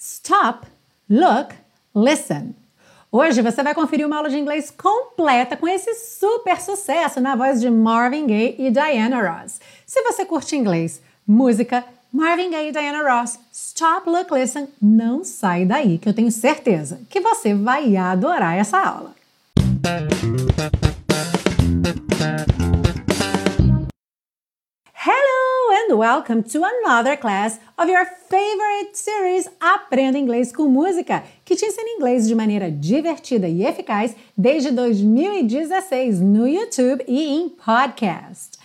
Stop, look, listen. Hoje você vai conferir uma aula de inglês completa com esse super sucesso na voz de Marvin Gaye e Diana Ross. Se você curte inglês, música, Marvin Gaye e Diana Ross, Stop, Look, Listen, não sai daí que eu tenho certeza que você vai adorar essa aula. And welcome to another class of your favorite series Aprenda Inglês com Música, que te ensina inglês de maneira divertida e eficaz desde 2016 no YouTube e em podcast.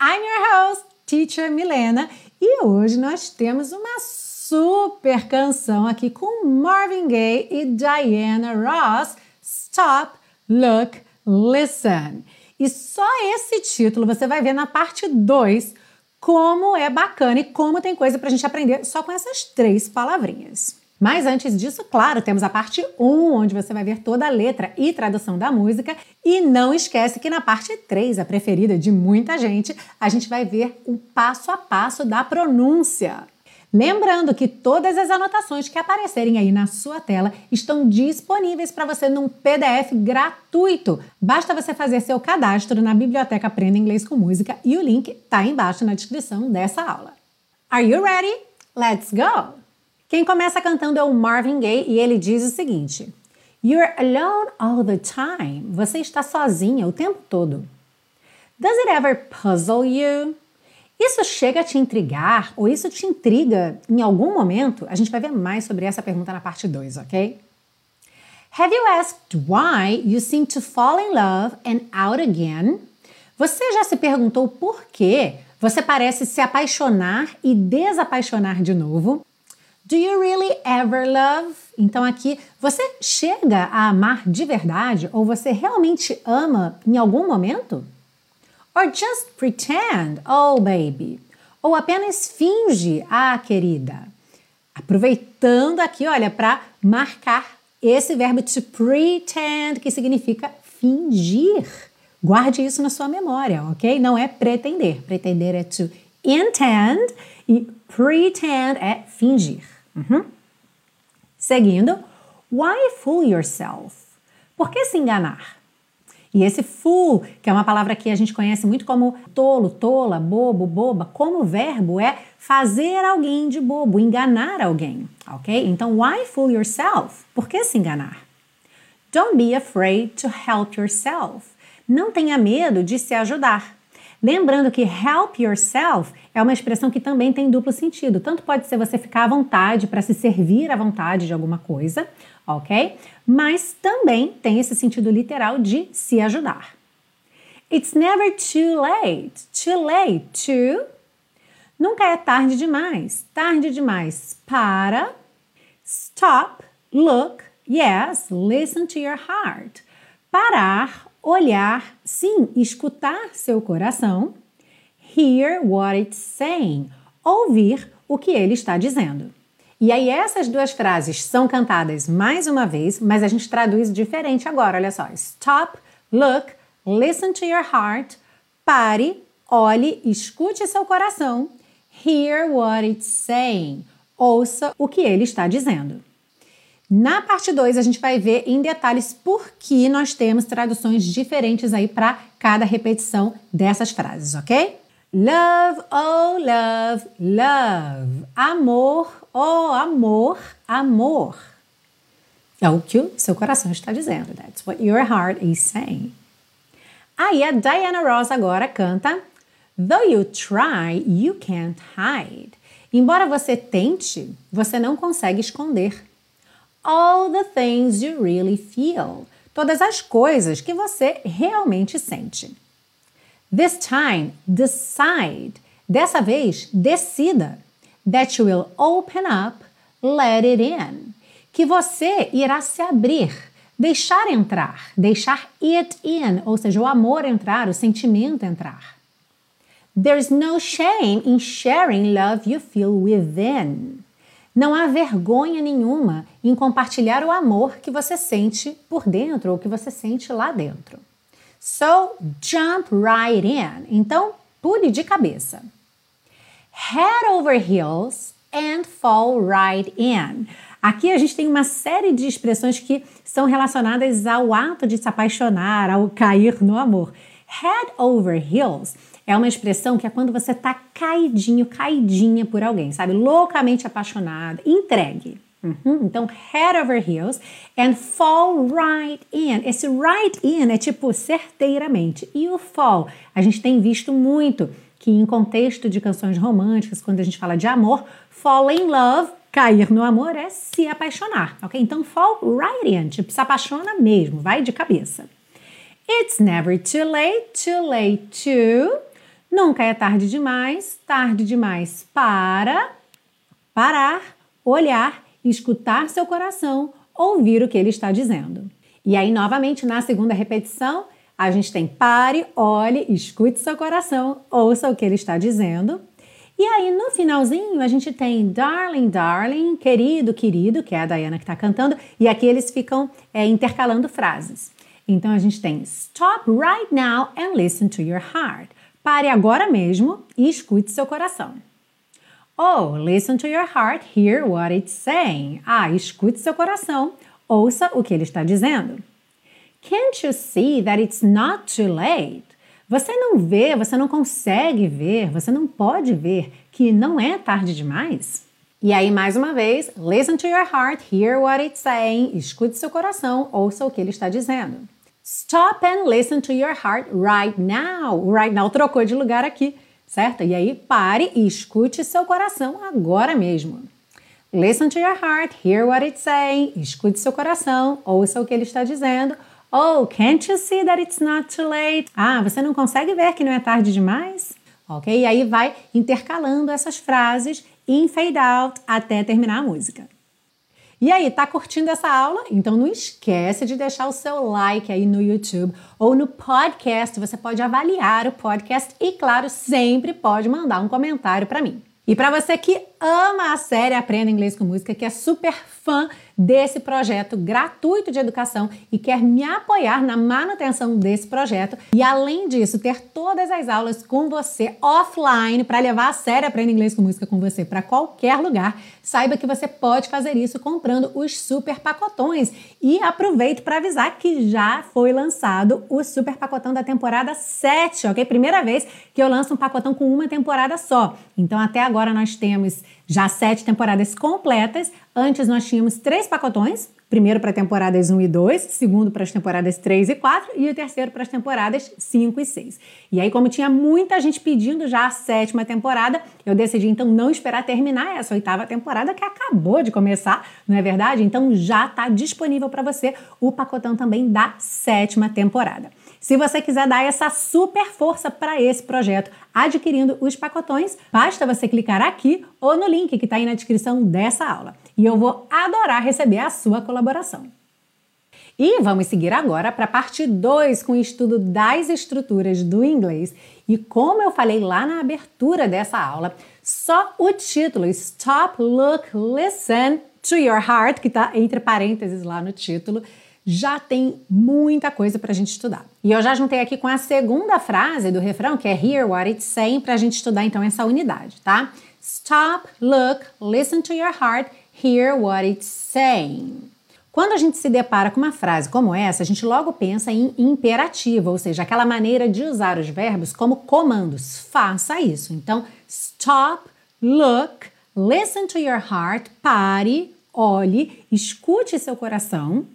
I'm your host, Teacher Milena, e hoje nós temos uma super canção aqui com Marvin Gaye e Diana Ross, Stop, Look, Listen. E só esse título você vai ver na parte 2 como é bacana e como tem coisa para a gente aprender só com essas três palavrinhas. Mas antes disso, claro, temos a parte 1, onde você vai ver toda a letra e tradução da música. E não esquece que na parte 3, a preferida de muita gente, a gente vai ver o passo a passo da pronúncia. Lembrando que todas as anotações que aparecerem aí na sua tela estão disponíveis para você num PDF gratuito. Basta você fazer seu cadastro na Biblioteca Aprenda Inglês com Música e o link está embaixo na descrição dessa aula. Are you ready? Let's go! Quem começa cantando é o Marvin Gaye e ele diz o seguinte: You're alone all the time. Você está sozinha o tempo todo. Does it ever puzzle you? Isso chega a te intrigar ou isso te intriga em algum momento? A gente vai ver mais sobre essa pergunta na parte 2, ok? Have you asked why you seem to fall in love and out again? Você já se perguntou por que você parece se apaixonar e desapaixonar de novo? Do you really ever love? Então aqui, você chega a amar de verdade ou você realmente ama em algum momento? Or just pretend, oh baby. Ou apenas finge, ah querida. Aproveitando aqui, olha, para marcar esse verbo to pretend, que significa fingir. Guarde isso na sua memória, ok? Não é pretender. Pretender é to intend e pretend é fingir. Uhum. Seguindo, why fool yourself? Por que se enganar? E esse fool, que é uma palavra que a gente conhece muito como tolo, tola, bobo, boba, como verbo é fazer alguém de bobo, enganar alguém, ok? Então, why fool yourself? Por que se enganar? Don't be afraid to help yourself. Não tenha medo de se ajudar. Lembrando que help yourself é uma expressão que também tem duplo sentido. Tanto pode ser você ficar à vontade para se servir à vontade de alguma coisa, ok? Mas também tem esse sentido literal de se ajudar. It's never too late. Too late to. Nunca é tarde demais. Tarde demais para. Stop, look, yes, listen to your heart. Parar, olhar, sim, escutar seu coração. Hear what it's saying. Ouvir o que ele está dizendo. E aí essas duas frases são cantadas mais uma vez, mas a gente traduz diferente agora. Olha só: stop, look, listen to your heart. Pare, olhe, escute seu coração. Hear what it's saying. Ouça o que ele está dizendo. Na parte 2, a gente vai ver em detalhes por que nós temos traduções diferentes aí para cada repetição dessas frases, ok? Love, oh love, love. Amor, oh amor, amor. É o que o seu coração está dizendo. That's what your heart is saying. Aí a Diana Ross agora canta Though you try, you can't hide. Embora você tente, você não consegue esconder. All the things you really feel. Todas as coisas que você realmente sente. This time, decide. Dessa vez, decida. That you will open up, let it in. Que você irá se abrir, deixar entrar, deixar it in, ou seja, o amor entrar, o sentimento entrar. There's no shame in sharing love you feel within. Não há vergonha nenhuma em compartilhar o amor que você sente por dentro ou que você sente lá dentro. So jump right in. Então, pule de cabeça. Head over heels and fall right in. Aqui a gente tem uma série de expressões que são relacionadas ao ato de se apaixonar, ao cair no amor. Head over heels é uma expressão que é quando você tá caidinho, caidinha por alguém, sabe? Loucamente apaixonado, entregue. Uhum. Então, head over heels and fall right in. Esse right in é tipo certeiramente. E o fall, a gente tem visto muito que em contexto de canções românticas, quando a gente fala de amor, fall in love, cair no amor é se apaixonar, ok? Então, fall right in, tipo, se apaixona mesmo, vai de cabeça. It's never too late, too late to. Nunca é tarde demais, tarde demais para parar, olhar escutar seu coração, ouvir o que ele está dizendo. E aí, novamente, na segunda repetição, a gente tem pare, olhe, escute seu coração, ouça o que ele está dizendo. E aí, no finalzinho, a gente tem darling, darling, querido, querido, que é a Diana que está cantando, e aqui eles ficam é, intercalando frases. Então, a gente tem stop right now and listen to your heart. Pare agora mesmo e escute seu coração. Oh, listen to your heart, hear what it's saying. Ah, escute seu coração, ouça o que ele está dizendo. Can't you see that it's not too late? Você não vê, você não consegue ver, você não pode ver que não é tarde demais? E aí, mais uma vez, listen to your heart, hear what it's saying, escute seu coração, ouça o que ele está dizendo. Stop and listen to your heart right now. Right now trocou de lugar aqui certo? E aí pare e escute seu coração agora mesmo. Listen to your heart, hear what it's saying. Escute seu coração, ouça o que ele está dizendo. Oh, can't you see that it's not too late? Ah, você não consegue ver que não é tarde demais? Ok? E aí vai intercalando essas frases em fade out até terminar a música. E aí, tá curtindo essa aula? Então não esquece de deixar o seu like aí no YouTube ou no podcast. Você pode avaliar o podcast e, claro, sempre pode mandar um comentário para mim. E para você que ama a série Aprenda Inglês com Música, que é super fã desse projeto gratuito de educação e quer me apoiar na manutenção desse projeto e além disso ter todas as aulas com você offline para levar a sério Aprenda Inglês com Música com você para qualquer lugar, saiba que você pode fazer isso comprando os super pacotões e aproveito para avisar que já foi lançado o super pacotão da temporada 7, ok? Primeira vez que eu lanço um pacotão com uma temporada só. Então até agora nós temos já sete temporadas completas. Antes nós tínhamos três pacotões, primeiro para temporadas 1 e 2, segundo para as temporadas 3 e 4 e o terceiro para as temporadas 5 e 6. E aí, como tinha muita gente pedindo já a sétima temporada, eu decidi então não esperar terminar essa oitava temporada que acabou de começar, não é verdade? Então já está disponível para você o pacotão também da sétima temporada. Se você quiser dar essa super força para esse projeto, adquirindo os pacotões, basta você clicar aqui ou no link que está aí na descrição dessa aula. E eu vou adorar receber a sua colaboração. E vamos seguir agora para a parte 2 com o estudo das estruturas do inglês. E como eu falei lá na abertura dessa aula, só o título Stop, Look, Listen to Your Heart, que está entre parênteses lá no título, já tem muita coisa para a gente estudar. E eu já juntei aqui com a segunda frase do refrão, que é Hear What It's Saying, para a gente estudar então essa unidade, tá? Stop, look, listen to your heart, hear what it's saying. Quando a gente se depara com uma frase como essa, a gente logo pensa em imperativo, ou seja, aquela maneira de usar os verbos como comandos. Faça isso. Então, stop, look, listen to your heart, pare, olhe, escute seu coração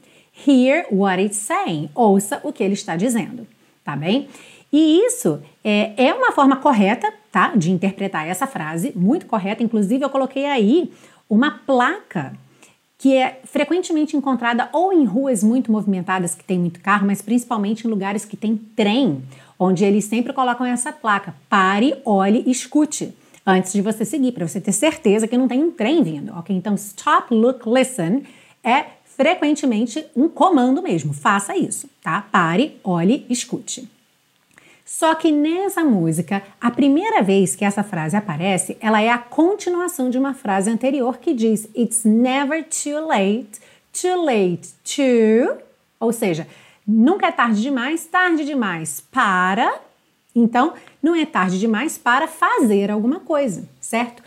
Hear what it's saying. Ouça o que ele está dizendo, tá bem? E isso é, é uma forma correta, tá? De interpretar essa frase, muito correta. Inclusive, eu coloquei aí uma placa que é frequentemente encontrada ou em ruas muito movimentadas que tem muito carro, mas principalmente em lugares que tem trem, onde eles sempre colocam essa placa: pare, olhe, escute, antes de você seguir, para você ter certeza que não tem um trem vindo, ok? Então, stop, look, listen é frequentemente um comando mesmo. Faça isso, tá? Pare, olhe, escute. Só que nessa música, a primeira vez que essa frase aparece, ela é a continuação de uma frase anterior que diz It's never too late, too late to, ou seja, nunca é tarde demais, tarde demais para. Então, não é tarde demais para fazer alguma coisa, certo?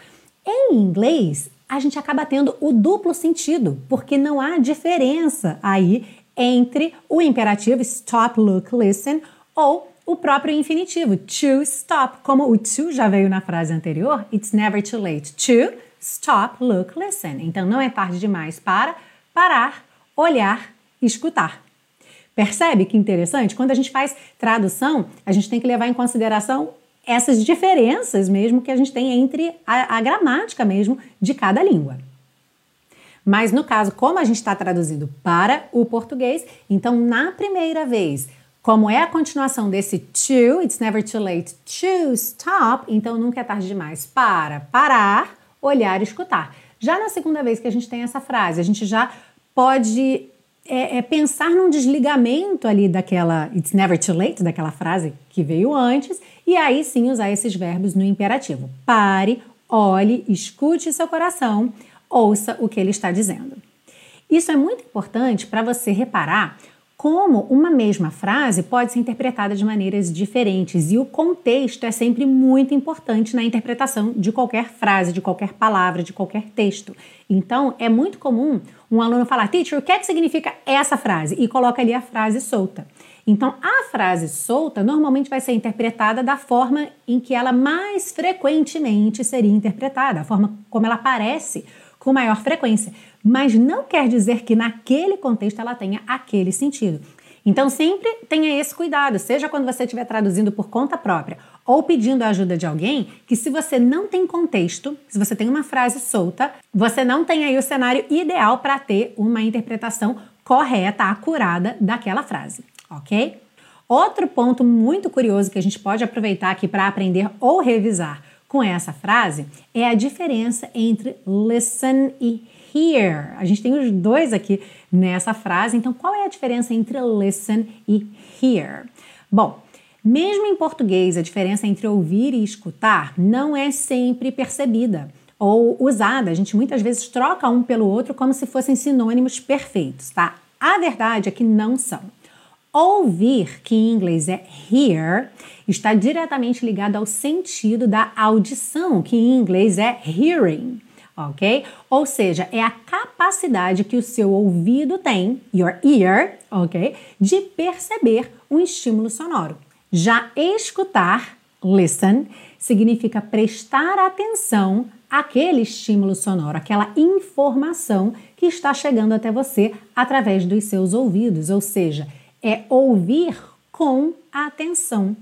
Em inglês, a gente acaba tendo o duplo sentido, porque não há diferença aí entre o imperativo stop, look, listen ou o próprio infinitivo to stop. Como o to já veio na frase anterior, it's never too late to stop, look, listen. Então não é tarde demais para parar, olhar, escutar. Percebe que interessante? Quando a gente faz tradução, a gente tem que levar em consideração essas diferenças mesmo que a gente tem entre a, a gramática mesmo de cada língua. Mas no caso, como a gente está traduzindo para o português, então na primeira vez, como é a continuação desse to, it's never too late to stop, então nunca é tarde demais para parar, olhar e escutar. Já na segunda vez que a gente tem essa frase, a gente já pode é, é, pensar num desligamento ali daquela it's never too late, daquela frase que veio antes, e aí sim usar esses verbos no imperativo. Pare, olhe, escute seu coração, ouça o que ele está dizendo. Isso é muito importante para você reparar como uma mesma frase pode ser interpretada de maneiras diferentes e o contexto é sempre muito importante na interpretação de qualquer frase, de qualquer palavra, de qualquer texto. Então, é muito comum um aluno falar, teacher, o que é que significa essa frase? E coloca ali a frase solta. Então, a frase solta normalmente vai ser interpretada da forma em que ela mais frequentemente seria interpretada, a forma como ela aparece com maior frequência, mas não quer dizer que naquele contexto ela tenha aquele sentido. Então sempre tenha esse cuidado, seja quando você estiver traduzindo por conta própria ou pedindo a ajuda de alguém, que se você não tem contexto, se você tem uma frase solta, você não tem aí o cenário ideal para ter uma interpretação correta, acurada daquela frase, ok? Outro ponto muito curioso que a gente pode aproveitar aqui para aprender ou revisar com essa frase é a diferença entre listen e hear. A gente tem os dois aqui nessa frase, então qual é a diferença entre listen e hear? Bom, mesmo em português, a diferença entre ouvir e escutar não é sempre percebida ou usada. A gente muitas vezes troca um pelo outro como se fossem sinônimos perfeitos, tá? A verdade é que não são. Ouvir, que em inglês é hear, está diretamente ligado ao sentido da audição, que em inglês é hearing, ok? Ou seja, é a capacidade que o seu ouvido tem, your ear, ok? De perceber um estímulo sonoro. Já escutar, listen, significa prestar atenção àquele estímulo sonoro, aquela informação que está chegando até você através dos seus ouvidos, ou seja, é ouvir com atenção.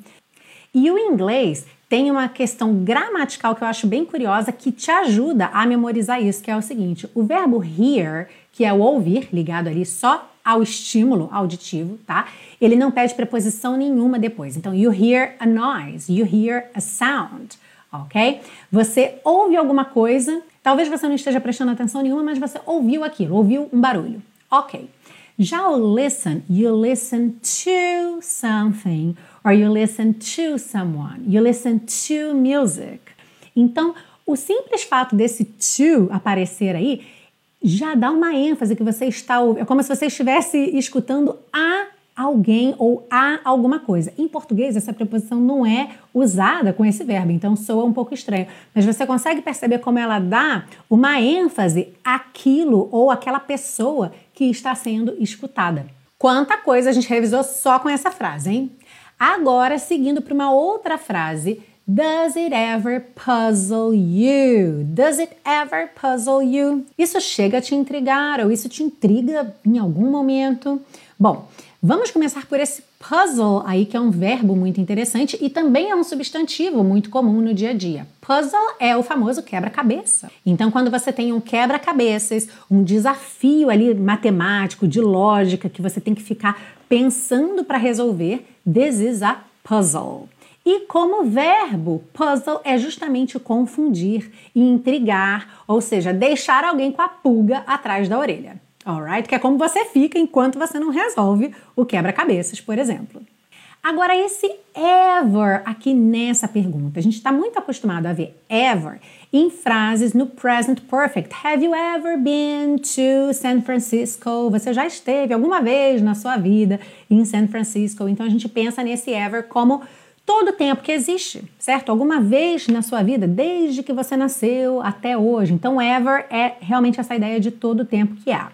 E o inglês tem uma questão gramatical que eu acho bem curiosa que te ajuda a memorizar isso, que é o seguinte: o verbo hear, que é o ouvir, ligado ali só ao estímulo auditivo, tá? Ele não pede preposição nenhuma depois. Então, you hear a noise, you hear a sound, ok? Você ouve alguma coisa, talvez você não esteja prestando atenção nenhuma, mas você ouviu aquilo, ouviu um barulho, ok. Já o listen, you listen to something or you listen to someone, you listen to music. Então, o simples fato desse to aparecer aí já dá uma ênfase que você está é como se você estivesse escutando a alguém ou a alguma coisa. Em português, essa preposição não é usada com esse verbo, então soa um pouco estranho. Mas você consegue perceber como ela dá uma ênfase àquilo ou àquela pessoa que está sendo escutada. Quanta coisa a gente revisou só com essa frase, hein? Agora, seguindo para uma outra frase, Does it ever puzzle you? Does it ever puzzle you? Isso chega a te intrigar ou isso te intriga em algum momento? Bom, Vamos começar por esse puzzle aí, que é um verbo muito interessante e também é um substantivo muito comum no dia a dia. Puzzle é o famoso quebra-cabeça. Então, quando você tem um quebra-cabeças, um desafio ali matemático, de lógica, que você tem que ficar pensando para resolver, this is a puzzle. E como verbo, puzzle é justamente confundir intrigar, ou seja, deixar alguém com a pulga atrás da orelha alright? Que é como você fica enquanto você não resolve o quebra-cabeças, por exemplo. Agora, esse ever aqui nessa pergunta, a gente está muito acostumado a ver ever em frases no present perfect. Have you ever been to San Francisco? Você já esteve alguma vez na sua vida em San Francisco? Então a gente pensa nesse ever como todo tempo que existe, certo? Alguma vez na sua vida, desde que você nasceu até hoje. Então, ever é realmente essa ideia de todo tempo que há.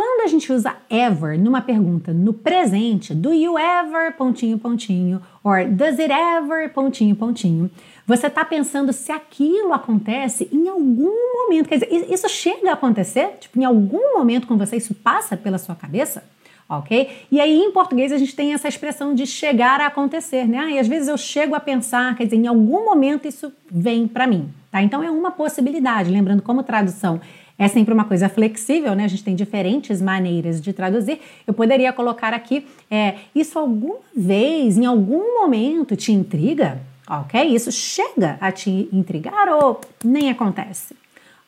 Quando a gente usa ever numa pergunta no presente, do you ever, pontinho, pontinho, or does it ever, pontinho, pontinho, você está pensando se aquilo acontece em algum momento. Quer dizer, isso chega a acontecer? Tipo, em algum momento com você, isso passa pela sua cabeça? ok? E aí em português a gente tem essa expressão de chegar a acontecer, né? E às vezes eu chego a pensar, quer dizer, em algum momento isso vem para mim, tá? Então é uma possibilidade, lembrando como tradução é sempre uma coisa flexível, né? A gente tem diferentes maneiras de traduzir. Eu poderia colocar aqui, é, isso alguma vez, em algum momento te intriga? Ok? Isso chega a te intrigar ou nem acontece?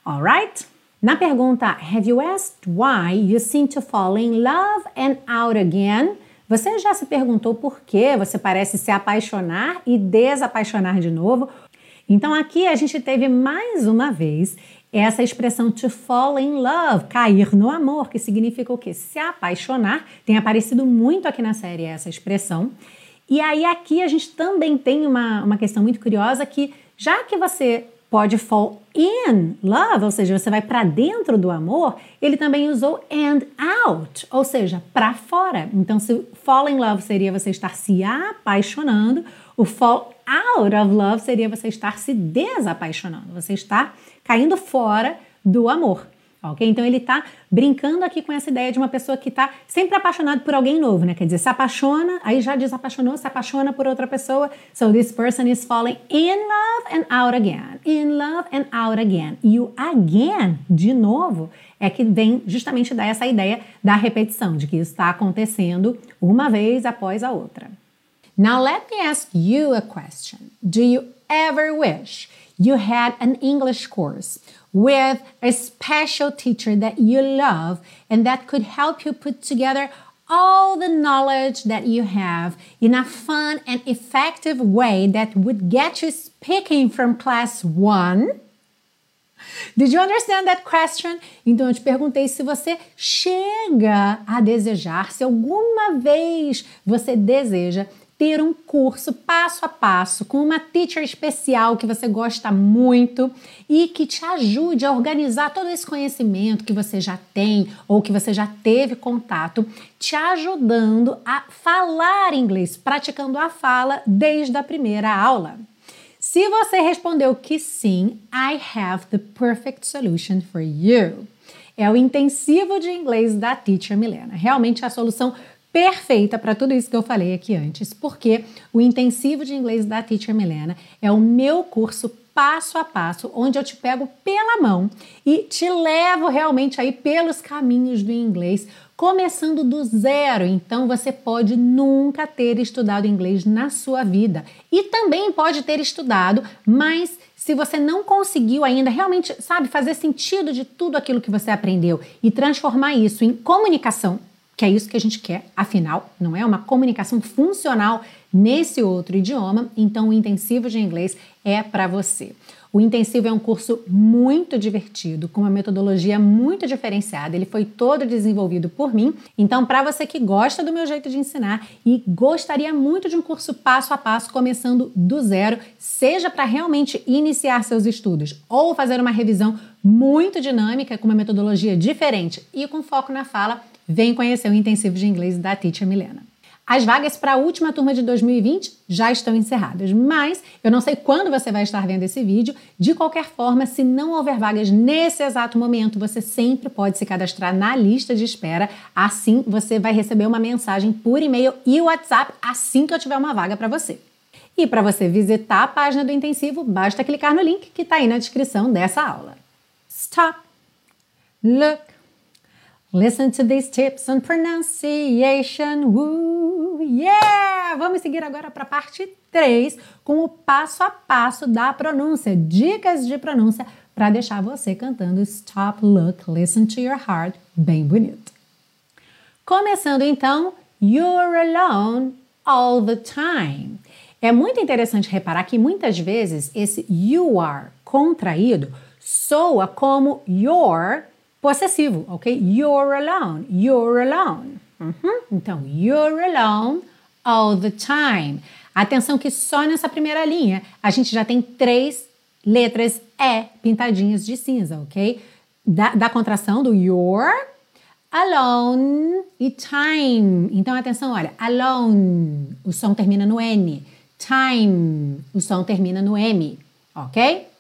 Alright? Na pergunta Have you asked why you seem to fall in love and out again? Você já se perguntou por que você parece se apaixonar e desapaixonar de novo? Então aqui a gente teve mais uma vez essa expressão to fall in love, cair no amor, que significa o quê? Se apaixonar. Tem aparecido muito aqui na série essa expressão. E aí aqui a gente também tem uma, uma questão muito curiosa que já que você pode fall in love, ou seja, você vai para dentro do amor, ele também usou and out, ou seja, para fora. Então, se fall in love seria você estar se apaixonando, o fall out of love seria você estar se desapaixonando, você está caindo fora do amor ok? Então ele está brincando aqui com essa ideia de uma pessoa que está sempre apaixonada por alguém novo, né? Quer dizer, se apaixona, aí já desapaixonou, se apaixona por outra pessoa. So this person is falling in love and out again, in love and out again. E o again, de novo, é que vem justamente dar essa ideia da repetição, de que isso está acontecendo uma vez após a outra. Now let me ask you a question. Do you ever wish you had an English course with a special teacher that you love and that could help you put together all the knowledge that you have in a fun and effective way that would get you speaking from class one. Did you understand that question? Então eu te perguntei se você chega a desejar, se alguma vez você deseja ter um curso passo a passo com uma teacher especial que você gosta muito e que te ajude a organizar todo esse conhecimento que você já tem ou que você já teve contato, te ajudando a falar inglês, praticando a fala desde a primeira aula. Se você respondeu que sim, I have the perfect solution for you. É o intensivo de inglês da Teacher Milena. Realmente a solução para tudo isso que eu falei aqui antes, porque o intensivo de inglês da Teacher Milena é o meu curso passo a passo, onde eu te pego pela mão e te levo realmente aí pelos caminhos do inglês, começando do zero. Então você pode nunca ter estudado inglês na sua vida e também pode ter estudado, mas se você não conseguiu ainda realmente, sabe, fazer sentido de tudo aquilo que você aprendeu e transformar isso em comunicação que é isso que a gente quer, afinal, não é uma comunicação funcional nesse outro idioma, então o intensivo de inglês é para você. O intensivo é um curso muito divertido, com uma metodologia muito diferenciada. Ele foi todo desenvolvido por mim. Então, para você que gosta do meu jeito de ensinar e gostaria muito de um curso passo a passo, começando do zero, seja para realmente iniciar seus estudos ou fazer uma revisão muito dinâmica com uma metodologia diferente e com foco na fala, Vem conhecer o intensivo de inglês da Teacher Milena. As vagas para a última turma de 2020 já estão encerradas, mas eu não sei quando você vai estar vendo esse vídeo. De qualquer forma, se não houver vagas nesse exato momento, você sempre pode se cadastrar na lista de espera. Assim, você vai receber uma mensagem por e-mail e WhatsApp assim que eu tiver uma vaga para você. E para você visitar a página do intensivo, basta clicar no link que está aí na descrição dessa aula. Stop. Look. Listen to these tips on pronunciation. Woo, yeah! Vamos seguir agora para a parte 3 com o passo a passo da pronúncia, dicas de pronúncia para deixar você cantando Stop, Look, Listen to Your Heart bem bonito. Começando então, You're alone all the time. É muito interessante reparar que muitas vezes esse you are contraído soa como your possessivo, ok? You're alone, you're alone. Uhum. Então, you're alone all the time. Atenção que só nessa primeira linha a gente já tem três letras E pintadinhas de cinza, ok? Da, da contração do your, alone e time. Então atenção, olha, alone, o som termina no N. Time, o som termina no M, ok?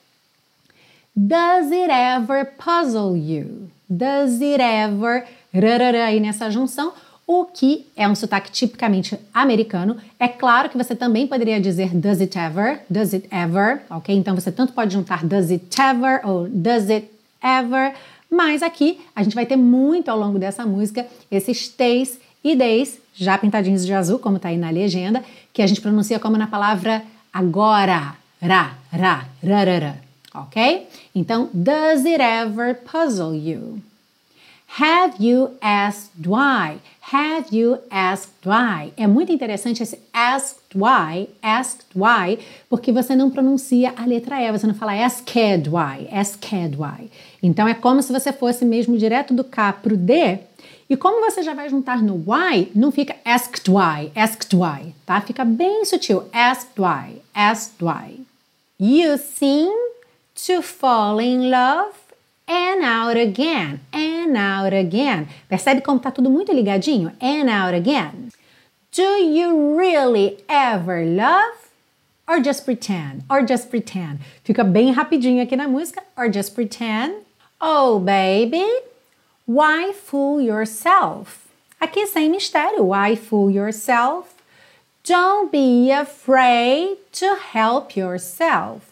Does it ever puzzle you? Does it ever rarara, aí nessa junção, o que é um sotaque tipicamente americano. É claro que você também poderia dizer does it ever, does it ever, ok? Então você tanto pode juntar does it ever ou does it ever, mas aqui a gente vai ter muito ao longo dessa música esses T's e D's, já pintadinhos de azul, como está aí na legenda, que a gente pronuncia como na palavra agora, ra, ra, rarara, ok? Então, does it ever puzzle you? Have you asked why? Have you asked why? É muito interessante esse asked why, asked why, porque você não pronuncia a letra E, você não fala asked why, asked why. Então é como se você fosse mesmo direto do K pro D, e como você já vai juntar no why, não fica asked why, asked why, tá? Fica bem sutil, asked why, asked why. You seem to fall in love and out again, and out again. Percebe como tá tudo muito ligadinho? And out again. Do you really ever love? Or just pretend? Or just pretend. Fica bem rapidinho aqui na música. Or just pretend. Oh, baby, why fool yourself? Aqui sem mistério. Why fool yourself? Don't be afraid to help yourself.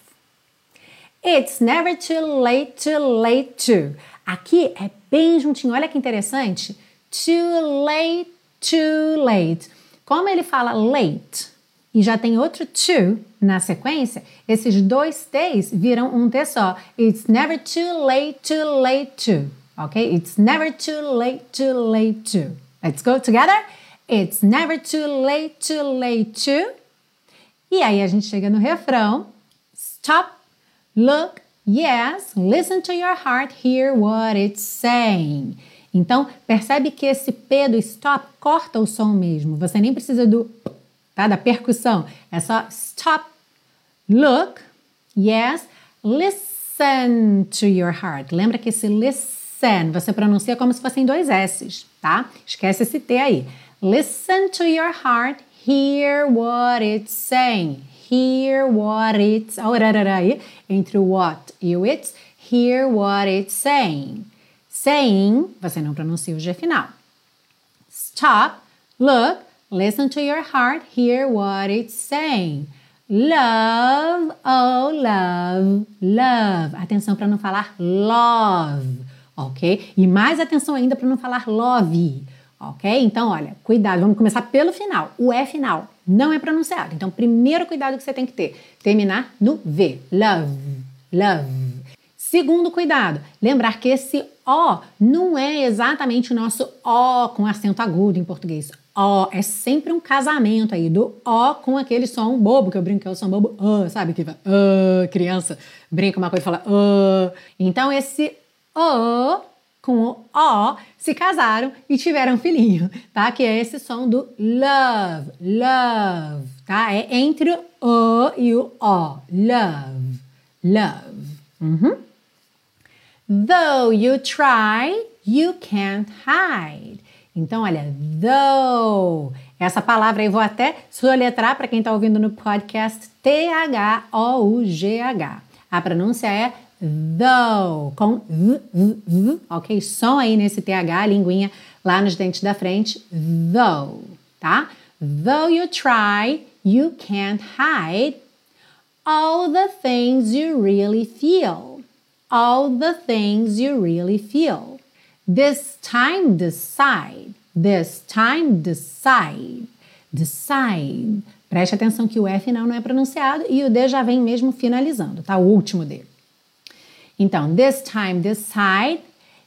It's never too late, too late to. Aqui é bem juntinho. Olha que interessante. Too late, too late. Como ele fala late e já tem outro to na sequência, esses dois T's viram um T só. It's never too late, too late to. Ok? It's never too late, too late to. Let's go together. It's never too late, too late to. E aí a gente chega no refrão. Stop Look, yes, listen to your heart, hear what it's saying. Então, percebe que esse P do stop corta o som mesmo. Você nem precisa do tá, da percussão. É só stop, look, yes, listen to your heart. Lembra que esse listen você pronuncia como se fossem dois S's, tá? Esquece esse T aí. Listen to your heart, hear what it's saying hear what it's. Aí, entre o what e o it's, hear what it's saying. Saying, você não pronuncia o G final. Stop, look, listen to your heart, hear what it's saying. Love, oh love, love. Atenção para não falar love, ok? E mais atenção ainda para não falar love, ok? Então, olha, cuidado, vamos começar pelo final. O E final não é pronunciado. Então, primeiro cuidado que você tem que ter, terminar no V. Love, love. Segundo cuidado, lembrar que esse O não é exatamente o nosso O com acento agudo em português. O é sempre um casamento aí do O com aquele som bobo, que eu brinco que é o som bobo, uh, sabe? Que vai, uh, criança brinca uma coisa e fala uh. Então, esse O com o O se casaram e tiveram um filhinho, tá? Que é esse som do love, love, tá? É entre o O e o O. Love, love. Uhum. Though you try, you can't hide. Então, olha, though. Essa palavra aí vou até soletrar para quem está ouvindo no podcast T-H-O-U-G-H. A pronúncia é though, com v, v, v, ok? Som aí nesse TH, linguinha lá nos dentes da frente, though, tá? Though you try, you can't hide all the things you really feel. All the things you really feel. This time decide. This time decide. Decide. Preste atenção que o F final não é pronunciado e o D já vem mesmo finalizando, tá? O último D. Então, this time decide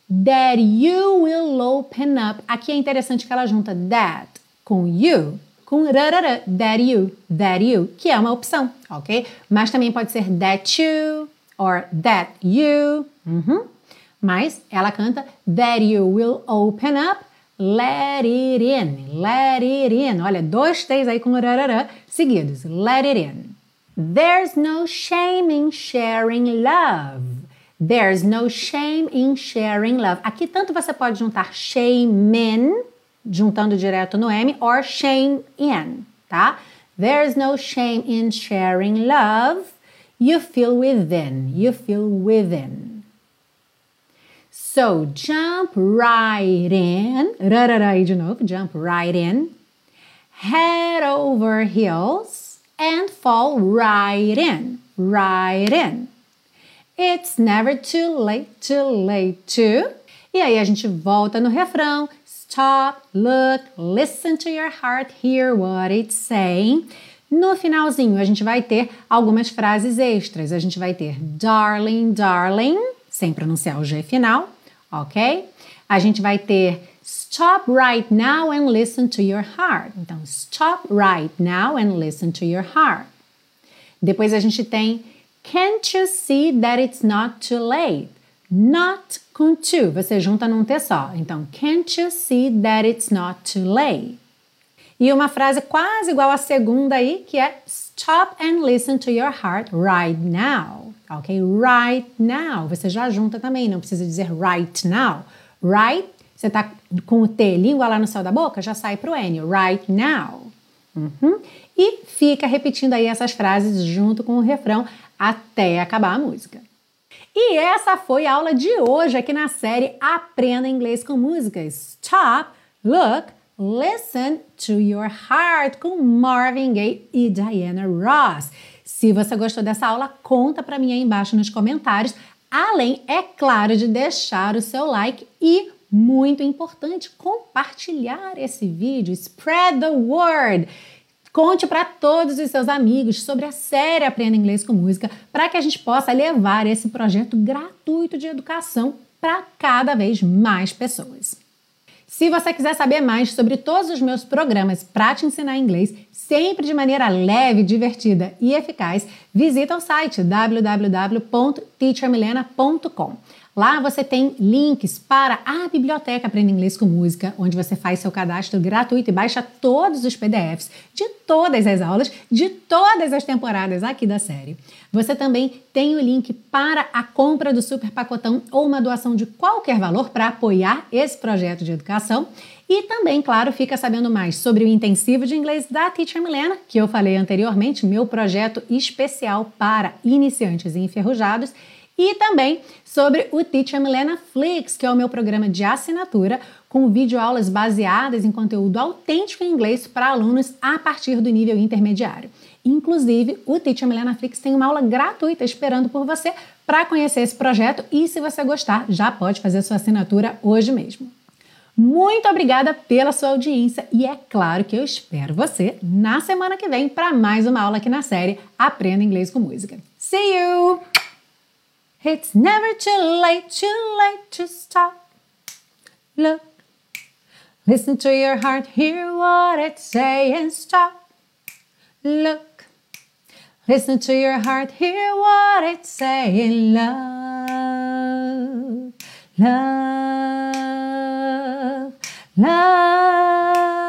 that you will open up. Aqui é interessante que ela junta that com you, com rarara, that you, that you, que é uma opção, ok? Mas também pode ser that you or that you. Uhum. Mas ela canta that you will open up let it in, let it in. Olha, dois T's aí com rarará seguidos. Let it in. There's no shame in sharing love. There's no shame in sharing love. Aqui tanto você pode juntar shame in, juntando direto no M, or shame in, tá? There's no shame in sharing love. You feel within, you feel within. So jump right in, rararaí de novo, jump right in. Head over heels and fall right in, right in. It's never too late, too late to. E aí a gente volta no refrão. Stop, look, listen to your heart, hear what it's saying. No finalzinho, a gente vai ter algumas frases extras. A gente vai ter darling, darling, sem pronunciar o G final, ok? A gente vai ter stop right now and listen to your heart. Então, stop right now and listen to your heart. Depois a gente tem can't you see that it's not too late? Not com to, você junta num T só. Então, can't you see that it's not too late? E uma frase quase igual à segunda aí, que é Stop and listen to your heart right now. Ok? Right now. Você já junta também, não precisa dizer right now. Right, você tá com o T, língua lá no céu da boca, já sai pro N. Right now. Uhum. E fica repetindo aí essas frases junto com o refrão até acabar a música. E essa foi a aula de hoje aqui na série Aprenda Inglês com Música. Stop, look, Listen to Your Heart com Marvin Gaye e Diana Ross. Se você gostou dessa aula, conta para mim aí embaixo nos comentários. Além, é claro, de deixar o seu like e, muito importante, compartilhar esse vídeo. Spread the word. Conte para todos os seus amigos sobre a série Aprenda Inglês com Música para que a gente possa levar esse projeto gratuito de educação para cada vez mais pessoas. Se você quiser saber mais sobre todos os meus programas para te ensinar inglês, sempre de maneira leve, divertida e eficaz, visita o site www.teachermilena.com. Lá você tem links para a biblioteca Aprenda Inglês com Música, onde você faz seu cadastro gratuito e baixa todos os PDFs de todas as aulas de todas as temporadas aqui da série. Você também tem o link para a compra do super pacotão ou uma doação de qualquer valor para apoiar esse projeto de educação. E também, claro, fica sabendo mais sobre o intensivo de inglês da Teacher Milena, que eu falei anteriormente, meu projeto especial para iniciantes e enferrujados e também sobre o Teacher Milena Flix, que é o meu programa de assinatura com videoaulas baseadas em conteúdo autêntico em inglês para alunos a partir do nível intermediário. Inclusive, o Teacher Milena Flix tem uma aula gratuita esperando por você para conhecer esse projeto e, se você gostar, já pode fazer sua assinatura hoje mesmo. Muito obrigada pela sua audiência e é claro que eu espero você na semana que vem para mais uma aula aqui na série Aprenda Inglês com Música. See you! It's never too late, too late to stop. Look, listen to your heart, hear what it's saying, stop. Look, listen to your heart, hear what it's saying, love, love, love.